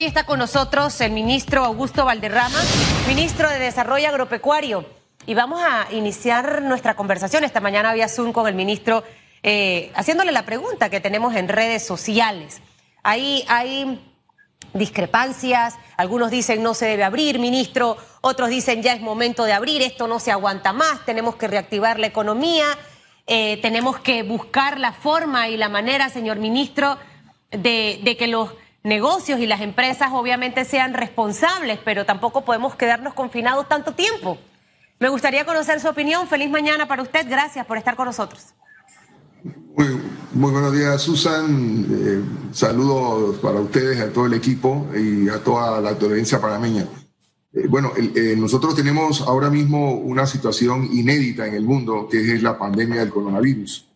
Está con nosotros el ministro Augusto Valderrama, ministro de Desarrollo Agropecuario. Y vamos a iniciar nuestra conversación. Esta mañana había Zoom con el ministro eh, haciéndole la pregunta que tenemos en redes sociales. Ahí hay discrepancias, algunos dicen no se debe abrir, ministro, otros dicen ya es momento de abrir, esto no se aguanta más, tenemos que reactivar la economía, eh, tenemos que buscar la forma y la manera, señor ministro, de que los negocios y las empresas obviamente sean responsables, pero tampoco podemos quedarnos confinados tanto tiempo. Me gustaría conocer su opinión. Feliz mañana para usted. Gracias por estar con nosotros. Muy, buenos días, Susan. Eh, saludos para ustedes, a todo el equipo y a toda la audiencia panameña. Eh, bueno, eh, nosotros tenemos ahora mismo una situación inédita en el mundo, que es la pandemia del coronavirus.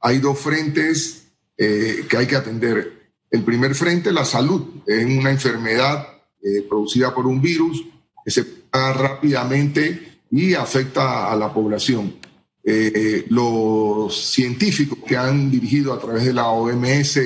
Hay dos frentes que hay que atender el primer frente, la salud, es una enfermedad eh, producida por un virus que se pega rápidamente y afecta a la población. Eh, los científicos que han dirigido a través de la OMS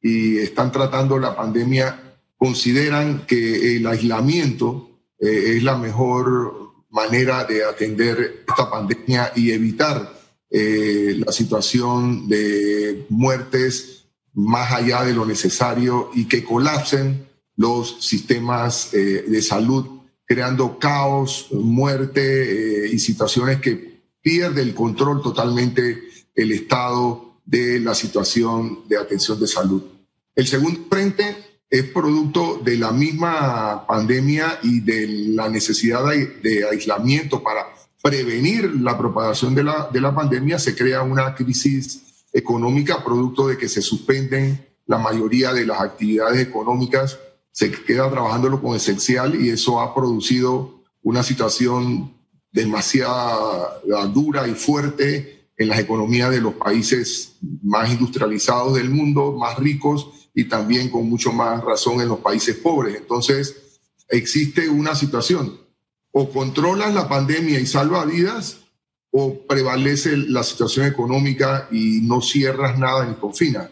y están tratando la pandemia consideran que el aislamiento eh, es la mejor manera de atender esta pandemia y evitar la situación de muertes más allá de lo necesario y que colapsen los sistemas eh, de salud, creando caos, muerte eh, y situaciones que pierde el control totalmente el Estado de la situación de atención de salud. El segundo frente es producto de la misma pandemia y de la necesidad de, aislamiento para prevenir la propagación de la, de la pandemia, se crea una crisis económica producto de que se suspenden la mayoría de las actividades económicas, se queda trabajándolo con esencial y eso ha producido una situación demasiado dura y fuerte en las economías de los países más industrializados del mundo, más ricos y también con mucho más razón en los países pobres. Entonces, existe una situación, o controlas la pandemia y salva vidas, o prevalece la situación económica y no cierras nada ni confinas.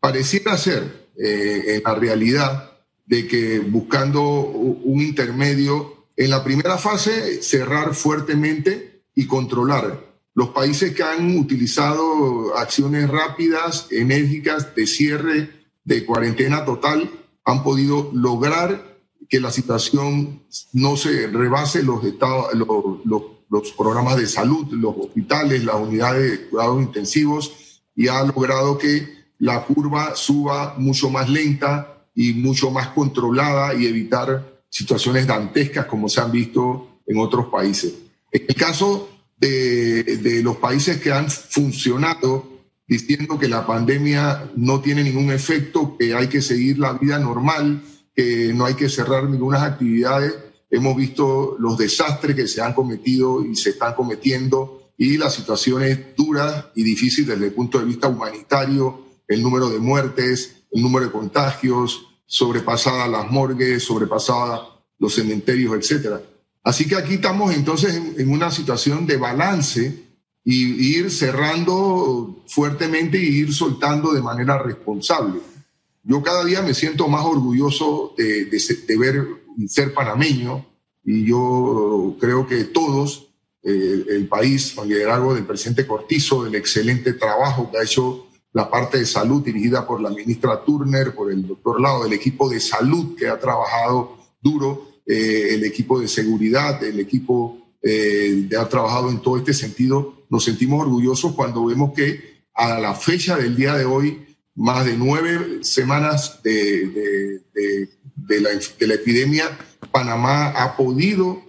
Pareciera ser, eh, en la realidad, de que buscando un intermedio, en la primera fase, cerrar fuertemente y controlar. Los países que han utilizado acciones rápidas, enérgicas, de cierre, de cuarentena total, han podido lograr que la situación no se rebase los, estados, los los programas de salud, los hospitales, las unidades de cuidados intensivos y ha logrado que la curva suba mucho más lenta y mucho más controlada y evitar situaciones dantescas como se han visto en otros países. En el caso de, de los países que han funcionado diciendo que la pandemia no tiene ningún efecto, que hay que seguir la vida normal, que no hay que cerrar ninguna actividades, Hemos visto los desastres que se han cometido y se están cometiendo y las situaciones duras y difíciles desde el punto de vista humanitario, el número de muertes, el número de contagios, sobrepasadas las morgues, sobrepasadas los cementerios, etc. Así que aquí estamos entonces en, una situación de balance y, ir cerrando fuertemente y ir soltando de manera responsable. Yo cada día me siento más orgulloso de, de ver ser panameño y yo creo que todos, eh, el país, con liderazgo del presidente Cortizo, del excelente trabajo que ha hecho la parte de salud dirigida por la ministra Turner, por el doctor Lado, el equipo de salud que ha trabajado duro, eh, el equipo de seguridad, el equipo eh, que ha trabajado en todo este sentido, nos sentimos orgullosos cuando vemos que a la fecha del día de hoy, más de nueve semanas de la, de la epidemia, Panamá ha podido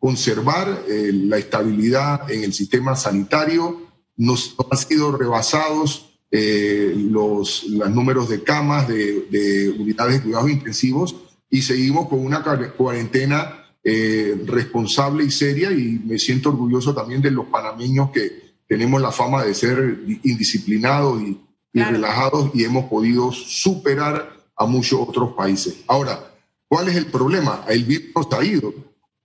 conservar eh, la estabilidad en el sistema sanitario, nos han sido rebasados eh, los, los, números de camas, de, de, unidades de cuidados intensivos y seguimos con una cuarentena eh, responsable y seria. Y me siento orgulloso también de los panameños que tenemos la fama de ser indisciplinados y, y relajados y hemos podido superar a muchos otros países. Ahora, ¿cuál es el problema? El virus no está ido.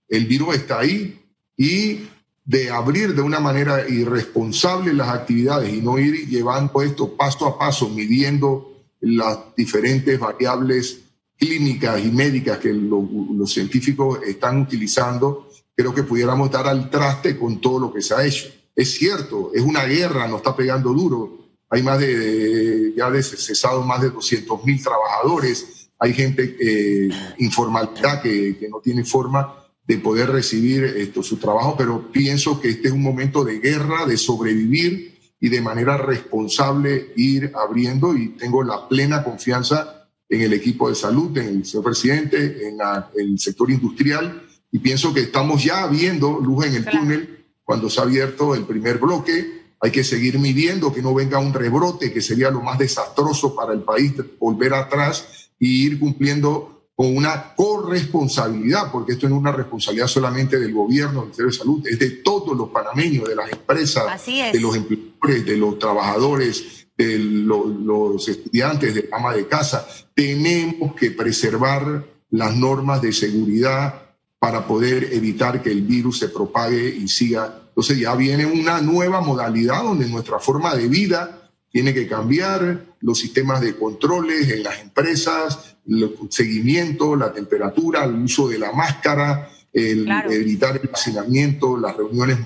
El virus está ahí y de abrir de una manera irresponsable las actividades y no ir llevando esto paso a paso, midiendo las diferentes variables clínicas y médicas que los científicos están utilizando, creo que pudiéramos dar al traste con todo lo que se ha hecho. Es cierto, es una guerra, nos está pegando duro. Hay más de, ya de cesado más de 200 mil trabajadores. Hay gente eh, informalidad que, que, no tiene forma de poder recibir esto, su trabajo, pero pienso que este es un momento de guerra, de sobrevivir y de manera responsable ir abriendo y tengo la plena confianza en el equipo de salud, en el señor presidente, en, el sector industrial y pienso que estamos ya viendo luz en el túnel cuando se ha abierto el primer bloque. Hay que seguir midiendo que no venga un rebrote, que sería lo más desastroso para el país, volver atrás y ir cumpliendo con una corresponsabilidad, porque esto no es una responsabilidad solamente del gobierno, del Ministerio de Salud, es de todos los panameños, de las empresas, de los empleadores, de los trabajadores, de los, estudiantes, de ama de casa. Tenemos que preservar las normas de seguridad para poder evitar que el virus se propague y siga. Entonces ya viene una nueva modalidad donde nuestra forma de vida tiene que cambiar, los sistemas de controles en las empresas, el seguimiento, la temperatura, el uso de la máscara, el evitar el hacinamiento, las reuniones.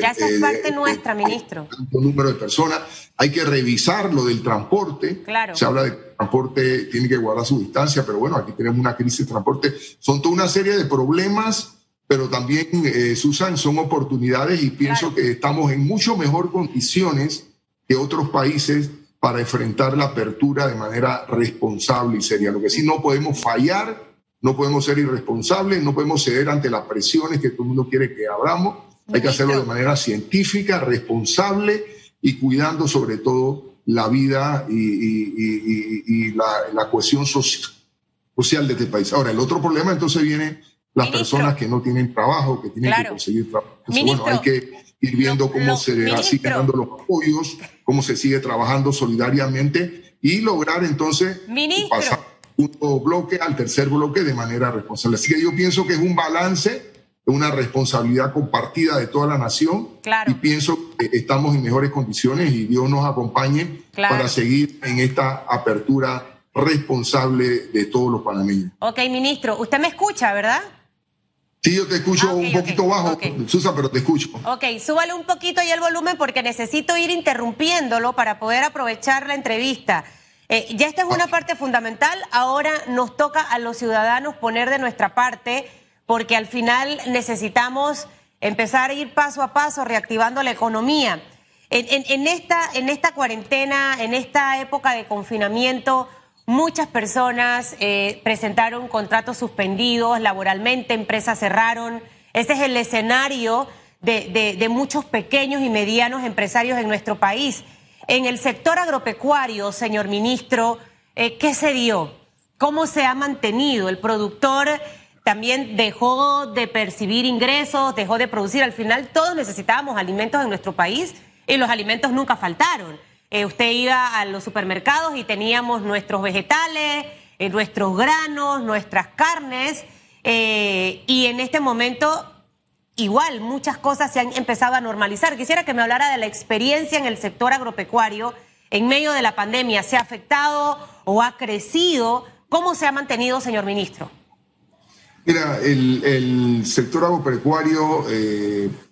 Ya esa es eh, parte nuestra, ministro. número de personas. Hay que revisar lo del transporte. Claro. Se habla de que el transporte tiene que guardar su distancia, pero bueno, aquí tenemos una crisis de transporte. Son toda una serie de problemas, pero también, eh, Susan, son oportunidades y pienso que estamos en mucho mejor condiciones que otros países para enfrentar la apertura de manera responsable y seria. Lo que sí no podemos fallar, no podemos ser irresponsables, no podemos ceder ante las presiones que todo el mundo quiere que abramos. Hay que hacerlo de manera científica, responsable y cuidando sobre todo la vida y, la, cohesión social de este país. Ahora, el otro problema entonces viene las personas que no tienen trabajo, que tienen que conseguir trabajo. bueno, hay que ir viendo cómo se siguen dando los apoyos, cómo se sigue trabajando solidariamente y lograr entonces pasar un bloque al tercer bloque de manera responsable. Así que yo pienso que es un balance, una responsabilidad compartida de toda la nación y pienso que estamos en mejores condiciones y Dios nos acompañe para seguir en esta apertura responsable de todos los panameños. Ok, ministro, usted me escucha, ¿verdad? Sí, yo te escucho ah, un poquito bajo, Susa, pero te escucho. Ok, súbale un poquito y el volumen porque necesito ir interrumpiéndolo para poder aprovechar la entrevista. Eh, ya esta es una parte fundamental, ahora nos toca a los ciudadanos poner de nuestra parte porque al final necesitamos empezar a ir paso a paso reactivando la economía. en, esta, en esta cuarentena, en esta época de confinamiento, Muchas personas eh, presentaron contratos suspendidos laboralmente, empresas cerraron. Ese es el escenario de, muchos pequeños y medianos empresarios en nuestro país. En el sector agropecuario, señor ministro, eh, ¿qué se dio? ¿Cómo se ha mantenido? El productor también dejó de percibir ingresos, dejó de producir. Al final todos necesitábamos alimentos en nuestro país y los alimentos nunca faltaron. Eh, usted iba a los supermercados y teníamos nuestros vegetales, eh, nuestros granos, nuestras carnes, eh, y en este momento igual muchas cosas se han empezado a normalizar. Quisiera que me hablara de la experiencia en el sector agropecuario en medio de la pandemia. ¿Se ha afectado o ha crecido? ¿Cómo se ha mantenido, señor ministro? Mira, el, sector agropecuario,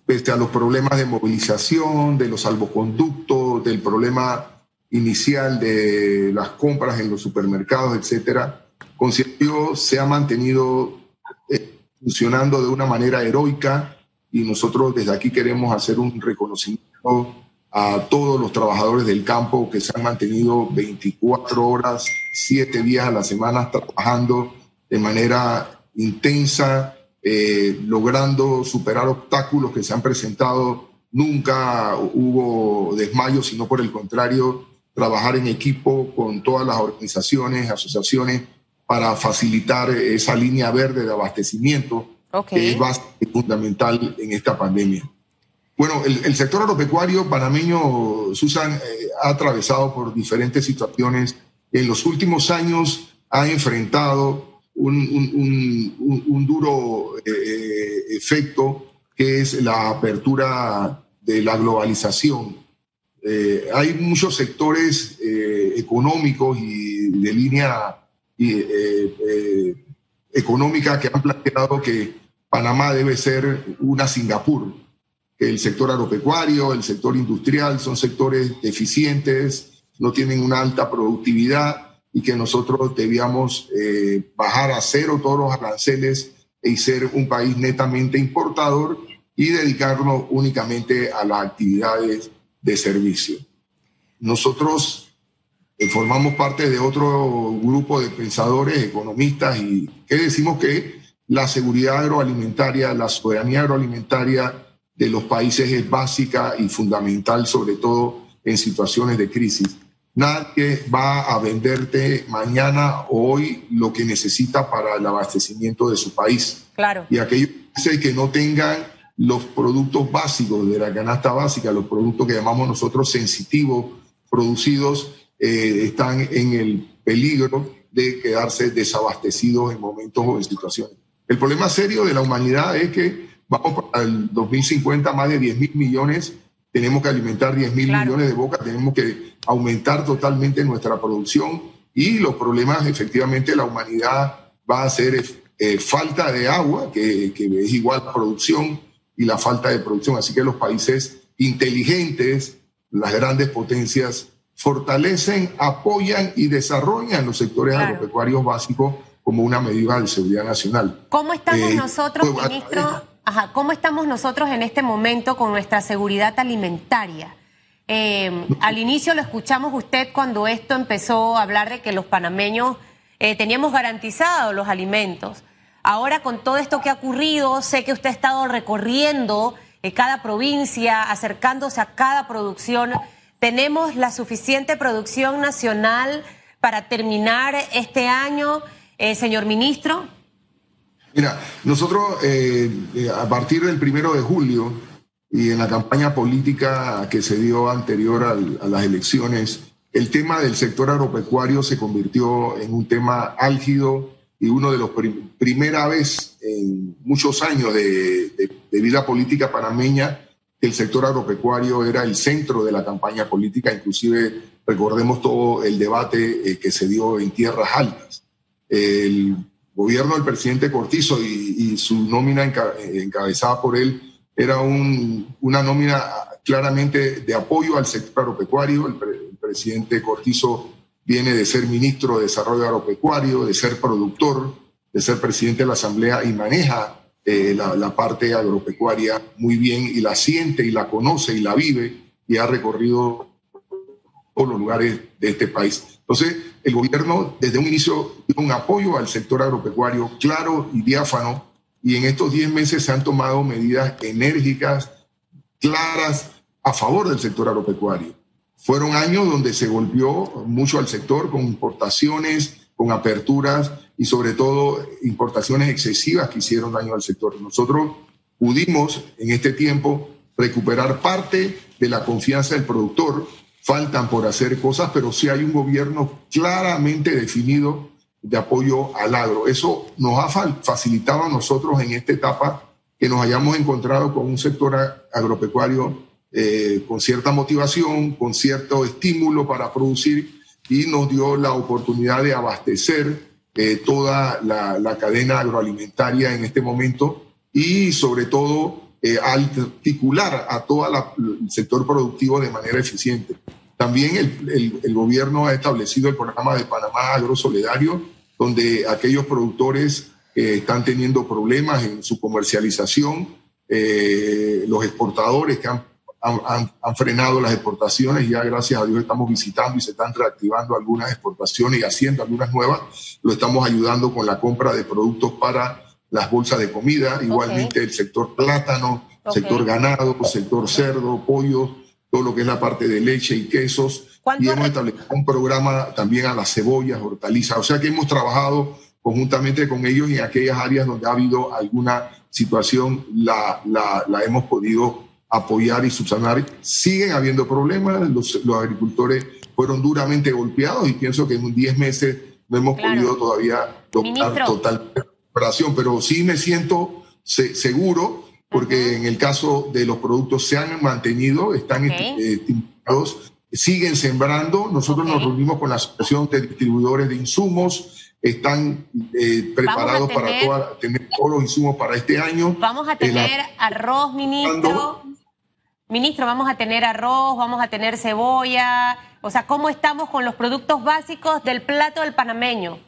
pese a los problemas de movilización, de los salvoconductos, del problema inicial de las compras en los supermercados, etcétera, considero se ha mantenido eh, funcionando de una manera heroica y nosotros desde aquí queremos hacer un reconocimiento a todos los trabajadores del campo que se han mantenido 24 horas, 7 días a la semana trabajando de manera intensa, eh, logrando superar obstáculos que se han presentado Nunca hubo desmayo, sino por el contrario, trabajar en equipo con todas las organizaciones, asociaciones, para facilitar esa línea verde de abastecimiento que es fundamental en esta pandemia. Bueno, el, sector agropecuario panameño, Susan, eh, ha atravesado por diferentes situaciones. En los últimos años ha enfrentado un, duro eh, eh, efecto que es la apertura de la globalización. Eh, hay muchos sectores económicos y de línea económica que han planteado que Panamá debe ser una Singapur, que el sector agropecuario, el sector industrial son sectores eficientes, no tienen una alta productividad y que nosotros debíamos eh, bajar a cero todos los aranceles y ser un país netamente importador y dedicarnos únicamente a las actividades de servicio. Nosotros eh, formamos parte de otro grupo de pensadores, economistas, y que decimos que la seguridad agroalimentaria, la soberanía agroalimentaria de los países es básica y fundamental, sobre todo en situaciones de crisis. Nadie va a venderte mañana o hoy lo que necesita para el abastecimiento de su país. Claro. Y aquellos que no tengan los productos básicos de la canasta básica, los productos que llamamos nosotros sensitivos, producidos, eh, están en el peligro de quedarse desabastecidos en momentos o en situaciones. El problema serio de la humanidad es que vamos para el 2050 más de 10 mil millones, tenemos que alimentar 10 mil millones de bocas, tenemos que aumentar totalmente nuestra producción y los problemas, efectivamente, la humanidad va a ser eh, falta de agua, que, que es igual a producción, y la falta de producción. Así que los países inteligentes, las grandes potencias, fortalecen, apoyan y desarrollan los sectores agropecuarios básicos como una medida de seguridad nacional. ¿Cómo estamos eh, nosotros, pues, ministro? Ajá, ¿Cómo estamos nosotros en este momento con nuestra seguridad alimentaria? Eh, al inicio lo escuchamos usted cuando esto empezó a hablar de que los panameños eh, teníamos garantizados los alimentos. Ahora con todo esto que ha ocurrido, sé que usted ha estado recorriendo eh, cada provincia, acercándose a cada producción. ¿Tenemos la suficiente producción nacional para terminar este año, señor ministro? Mira, nosotros a partir del primero de julio y en la campaña política que se dio anterior a las elecciones, el tema del sector agropecuario se convirtió en un tema álgido y uno de los primera vez en muchos años de, vida política panameña que el sector agropecuario era el centro de la campaña política, inclusive recordemos todo el debate eh, que se dio en tierras altas. El gobierno del presidente Cortizo y, su nómina encabezada por él era una nómina claramente de apoyo al sector agropecuario. El, presidente Cortizo viene de ser ministro de Desarrollo Agropecuario, de ser productor, de ser presidente de la Asamblea y maneja eh, la, parte agropecuaria muy bien y la siente y la conoce y la vive y ha recorrido todos los lugares de este país. Entonces, el gobierno desde un inicio dio un apoyo al sector agropecuario claro y diáfano y en estos 10 meses se han tomado medidas enérgicas, claras, a favor del sector agropecuario. Fueron años donde se golpeó mucho al sector con importaciones, con aperturas y sobre todo importaciones excesivas que hicieron daño al sector. Nosotros pudimos en este tiempo recuperar parte de la confianza del productor. Faltan por hacer cosas, pero sí hay un gobierno claramente definido de apoyo al agro. Eso nos ha facilitado a nosotros en esta etapa que nos hayamos encontrado con un sector agropecuario eh, con cierta motivación, con cierto estímulo para producir y nos dio la oportunidad de abastecer eh, toda la, cadena agroalimentaria en este momento y sobre todo eh, articular a todo el sector productivo de manera eficiente. También el, el, gobierno ha establecido el programa de Panamá Agro Solidario, donde aquellos productores que están teniendo problemas en su comercialización, eh, los exportadores que han, han, han, frenado las exportaciones, ya gracias a Dios estamos visitando y se están reactivando algunas exportaciones y haciendo algunas nuevas, lo estamos ayudando con la compra de productos para las bolsas de comida, igualmente el sector plátano, sector ganado, sector cerdo, pollo, todo lo que es la parte de leche y quesos. Y hemos establecido un programa también a las cebollas, hortalizas. O sea que hemos trabajado conjuntamente con ellos en aquellas áreas donde ha habido alguna situación, la, la, la hemos podido apoyar y subsanar. Siguen habiendo problemas, los, los, adagricultores fueron duramente golpeados y pienso que en 10 meses no hemos podido todavía tocar total recuperación, pero sí me siento seguro porque en el caso de los productos se han mantenido, están estimulados, siguen sembrando. Nosotros nos reunimos con la Asociación de Distribuidores de Insumos, están eh, preparados para tener todos los insumos para este año. Vamos a tener arroz, ministro. Ministro, vamos a tener arroz, vamos a tener cebolla. O sea, ¿cómo estamos con los productos básicos del plato del panameño?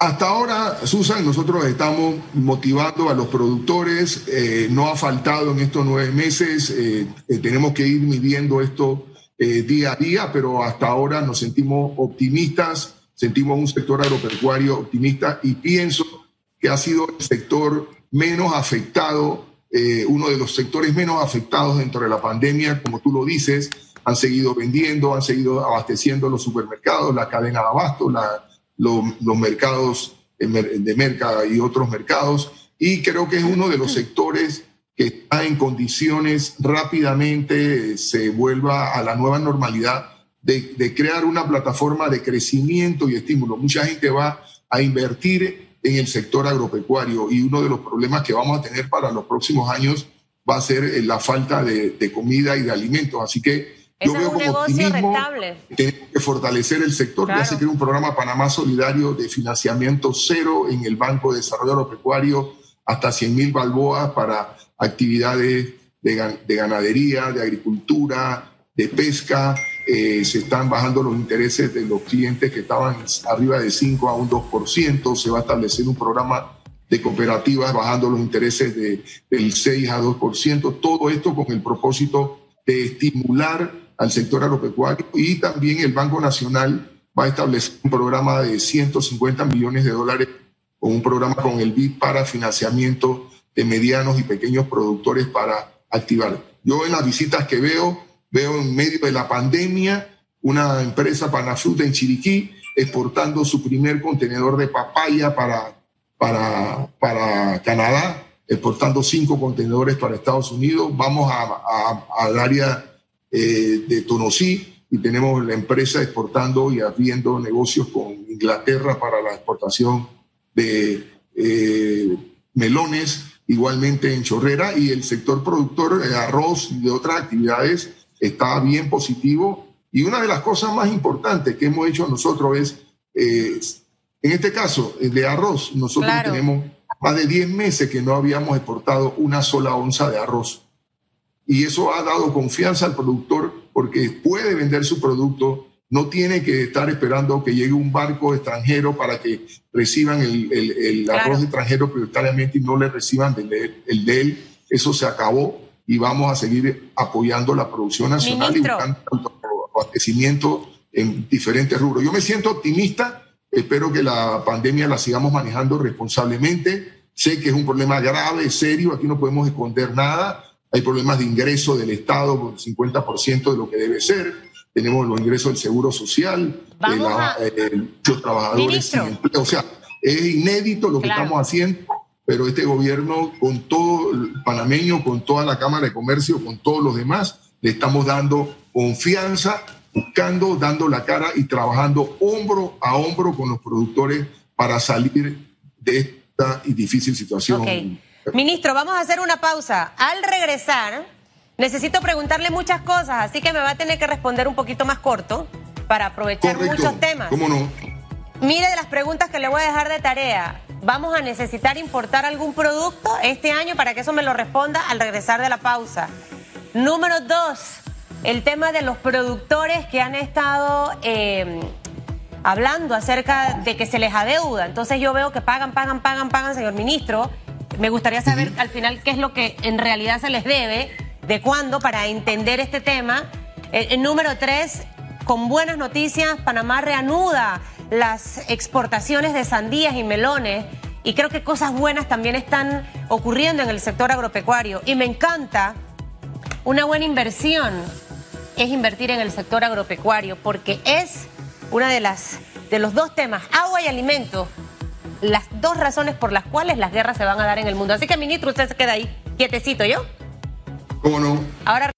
Hasta ahora, Susan, nosotros estamos motivando a los productores. Eh, no ha faltado en estos nueve meses. Eh, tenemos que ir midiendo esto día a día, pero hasta ahora nos sentimos optimistas sentimos un sector agropecuario optimista y pienso que ha sido el sector menos afectado, eh, uno de los sectores menos afectados dentro de la pandemia, como tú lo dices, han seguido vendiendo, han seguido abasteciendo los supermercados, la cadena de abasto, los mercados de mercado y otros mercados, y creo que es uno de los sectores que está en condiciones rápidamente se vuelva a la nueva normalidad de, crear una plataforma de crecimiento y estímulo. Mucha gente va a invertir en el sector agropecuario y uno de los problemas que vamos a tener para los próximos años va a ser eh, la falta de, comida y de alimentos. Así que yo veo como optimismo tenemos que fortalecer el sector. Ya se creó un programa Panamá Solidario de financiamiento cero en el Banco de Desarrollo Agropecuario, hasta 100 mil balboas para actividades de ganadería, de agricultura, de pesca, eh, se están bajando los intereses de los clientes que estaban arriba de 5 a un 2%, se va a establecer un programa de cooperativas bajando los intereses de, del 6 a 2%, todo esto con el propósito de estimular al sector agropecuario y también el Banco Nacional va a establecer un programa de 150 millones de dólares con un programa con el BID para financiamiento de medianos y pequeños productores para activar. Yo en las visitas que veo, Veo en medio de la pandemia una empresa Panafruta en Chiriquí exportando su primer contenedor de papaya para, para, para Canadá, exportando cinco contenedores para Estados Unidos. Vamos al área eh, de Tonosí y tenemos la empresa exportando y haciendo negocios con Inglaterra para la exportación de eh, melones, igualmente en Chorrera, y el sector productor de arroz y de otras actividades está bien positivo. Y una de las cosas más importantes que hemos hecho nosotros es, eh, en este caso, de arroz, nosotros tenemos más de 10 meses que no habíamos exportado una sola onza de arroz. Y eso ha dado confianza al productor porque puede vender su producto, no tiene que estar esperando que llegue un barco extranjero para que reciban el, el, arroz extranjero prioritariamente y no le reciban el de él. Eso se acabó y vamos a seguir apoyando la producción nacional y buscando abastecimiento en diferentes rubros. Yo me siento optimista, espero que la pandemia la sigamos manejando responsablemente. Sé que es un problema grave, serio, aquí no podemos esconder nada. Hay problemas de ingreso del Estado, por 50% de lo que debe ser. Tenemos los ingresos del Seguro Social, de los trabajadores sin empleo. O sea, es inédito lo que estamos haciendo pero este gobierno, con todo el panameño, con toda la Cámara de Comercio, con todos los demás, le estamos dando confianza, buscando, dando la cara y trabajando hombro a hombro con los productores para salir de esta difícil situación. Ministro, vamos a hacer una pausa. Al regresar, necesito preguntarle muchas cosas, así que me va a tener que responder un poquito más corto para aprovechar muchos temas. ¿Cómo no? Mire de las preguntas que le voy a dejar de tarea. ¿Vamos a necesitar importar algún producto este año para que eso me lo responda al regresar de la pausa? Número dos, el tema de los productores que han estado em, hablando acerca de que se les adeuda. Entonces yo veo que pagan, pagan, pagan, pagan, señor ministro. Me gustaría saber al final qué es lo que en realidad se les debe, de cuándo, para entender este tema. el número tres, con buenas noticias, Panamá reanuda las exportaciones de sandías y melones y creo que cosas buenas también están ocurriendo en el sector agropecuario. Y me encanta, una buena inversión es invertir en el sector agropecuario porque es una de las de los dos temas, agua y alimento, las dos razones por las cuales las guerras se van a dar en el mundo. Así que, ministro, usted se queda ahí quietecito, ¿yo? ¿Cómo no? Ahora